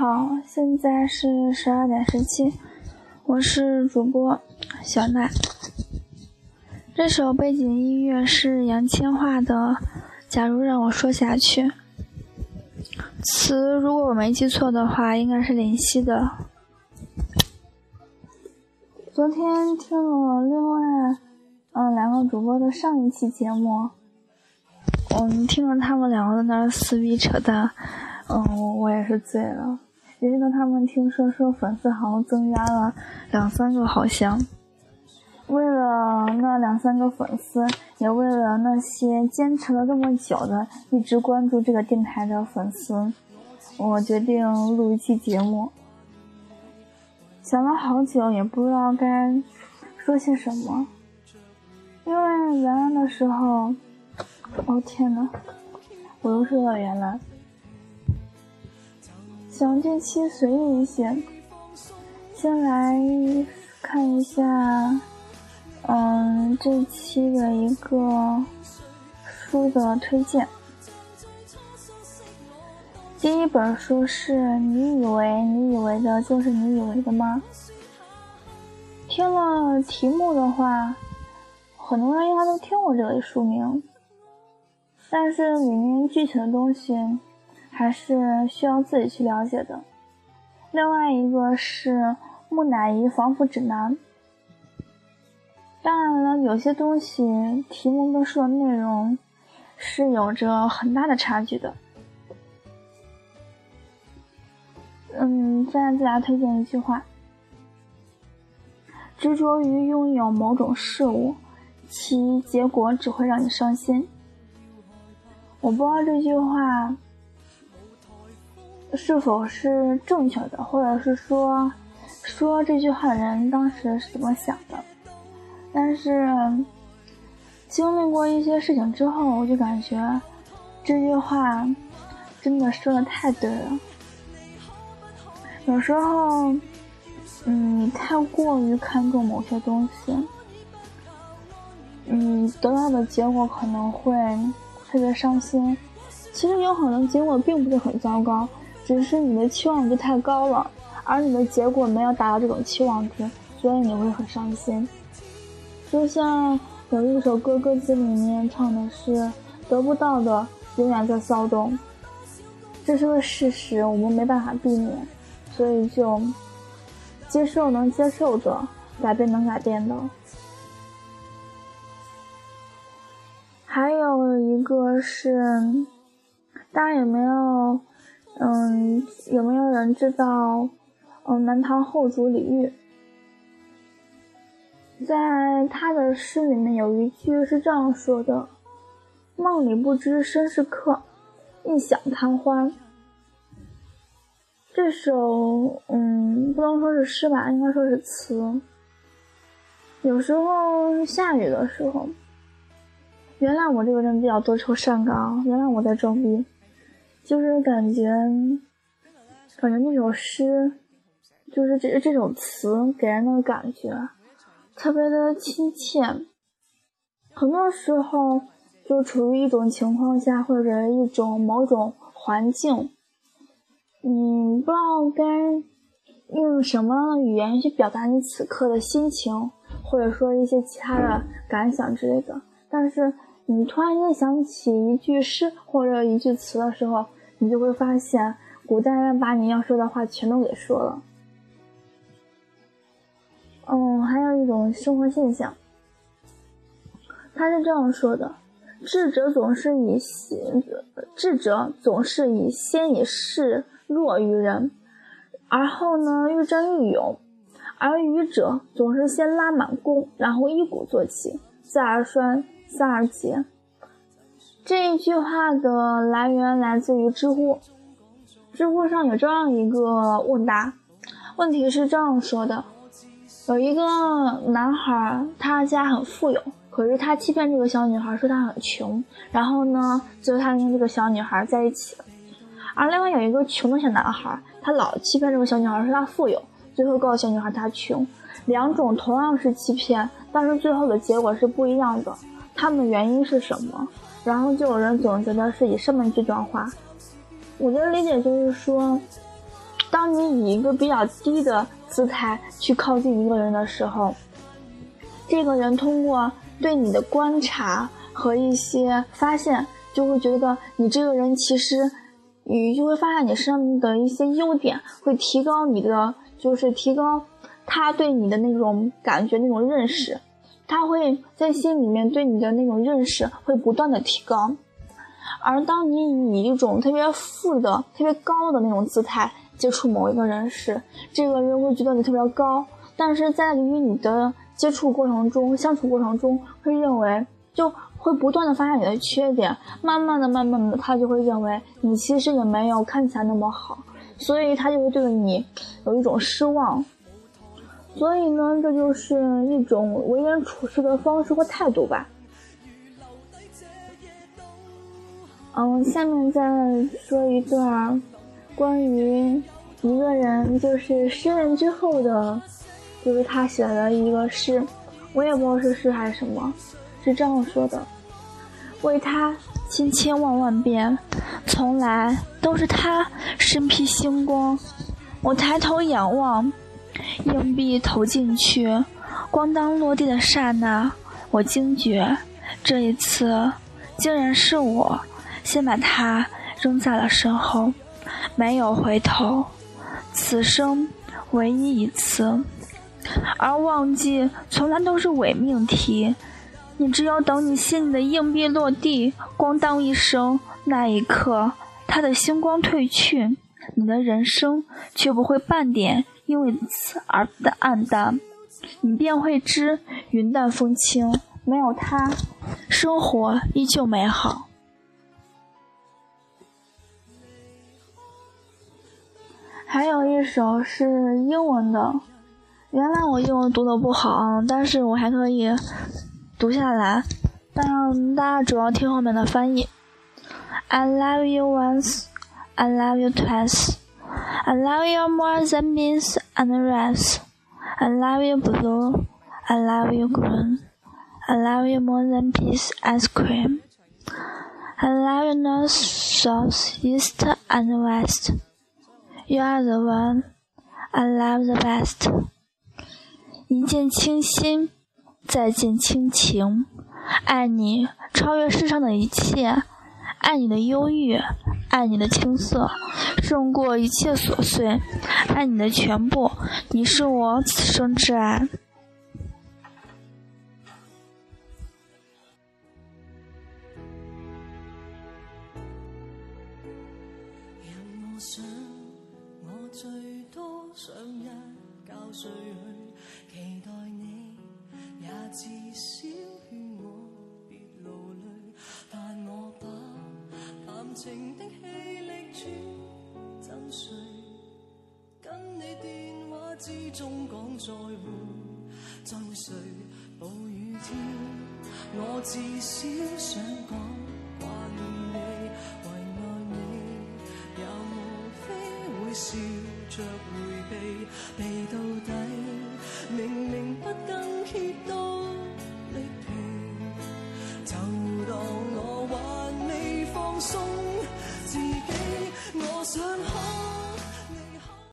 好，现在是十二点十七，我是主播小奈。这首背景音乐是杨千嬅的《假如让我说下去》，词如果我没记错的话，应该是林夕的。昨天听了另外嗯两个主播的上一期节目，嗯，听了他们两个在那撕逼扯淡。嗯，我我也是醉了。也听到他们听说说粉丝好像增加了两三个，好像。为了那两三个粉丝，也为了那些坚持了这么久的、一直关注这个电台的粉丝，我决定录一期节目。想了好久，也不知道该说些什么。因为原来的时候，哦天呐，我又说到原来。想这期随意一些，先来看一下，嗯，这期的一个书的推荐。第一本书是你以为你以为的就是你以为的吗？听了题目的话，很多人应该都听过这个书名，但是里面具体的东西。还是需要自己去了解的。另外一个是木乃伊防腐指南。当然了，有些东西题目跟书的内容是有着很大的差距的。嗯，再给大家推荐一句话：执着于拥有某种事物，其结果只会让你伤心。我不知道这句话。是否是正确的，或者是说，说这句话的人当时是怎么想的？但是经历过一些事情之后，我就感觉这句话真的说的太对了。有时候，嗯，太过于看重某些东西，嗯，得到的结果可能会特别伤心。其实有可能结果并不是很糟糕。只是你的期望值太高了，而你的结果没有达到这种期望值，所以你会很伤心。就像有一首歌，歌词里面唱的是“得不到的永远在骚动”，这是个事实，我们没办法避免，所以就接受能接受的，改变能改变的。还有一个是，大家有没有？嗯，有没有人知道？嗯，南唐后主李煜，在他的诗里面有一句是这样说的：“梦里不知身是客，一想贪欢。”这首嗯，不能说是诗吧，应该说是词。有时候下雨的时候，原谅我这个人比较多愁善感，原谅我在装逼。就是感觉，感觉那首诗，就是这这首词给人的感觉特别的亲切。很多时候，就处于一种情况下，或者一种某种环境，你不知道该用什么语言去表达你此刻的心情，或者说一些其他的感想之类的，但是。你突然间想起一句诗或者一句词的时候，你就会发现，古代人把你要说的话全都给说了。嗯，还有一种生活现象，他是这样说的：智者总是以先，智者总是以先以示弱于人，而后呢愈战愈勇；而愚者总是先拉满弓，然后一鼓作气，自而衰。三而竭，这一句话的来源来自于知乎。知乎上有这样一个问答，问题是这样说的：有一个男孩，他家很富有，可是他欺骗这个小女孩说他很穷，然后呢，最后他跟这个小女孩在一起了。而另外有一个穷的小男孩，他老欺骗这个小女孩说他富有，最后告诉小女孩他穷。两种同样是欺骗，但是最后的结果是不一样的。他们的原因是什么？然后就有人总觉得是以上面这段话，我的理解就是说，当你以一个比较低的姿态去靠近一个人的时候，这个人通过对你的观察和一些发现，就会觉得你这个人其实，你就会发现你身上的一些优点，会提高你的，就是提高他对你的那种感觉、那种认识，他会在心里面对你的那种认识会不断的提高。而当你以一种特别富的、特别高的那种姿态接触某一个人时，这个人会觉得你特别高，但是在与你的接触过程中、相处过程中，会认为就会不断的发现你的缺点，慢慢的、慢慢的，他就会认为你其实也没有看起来那么好，所以他就会对你有一种失望。所以呢，这就是一种为人处事的方式和态度吧。嗯，下面再说一段关于一个人，就是失恋之后的，就是他写的一个诗，我也不知道是诗还是什么，是这样说的：为他千千万万遍，从来都是他身披星光。我抬头仰望，硬币投进去，咣当落地的刹那，我惊觉，这一次竟然是我。先把它扔在了身后，没有回头。此生唯一一次，而忘记从来都是伪命题。你只有等你心里的硬币落地，咣当一声，那一刻，它的星光褪去，你的人生却不会半点因为此而的暗淡。你便会知云淡风轻，没有他，生活依旧美好。还有一首是英文的，原来我英文读的不好，但是我还可以读下来。但大家主要听后面的翻译。I love you once, I love you twice, I love you more than means. and rice. I love you blue, I love you green, I love you more than peas ice cream. I love you north, south, east and west. You are the one I love the best。一见倾心，再见倾情，爱你超越世上的一切，爱你的忧郁， 爱你的青涩，胜过一切琐碎，爱你的全部，你是我此生挚爱。想一觉睡去，期待你也至少中讲再会就谁暴雨天我至少想讲挂念你为爱你又无非会笑着回避避到底明明不更竭都力疲就当我还未放松自己我想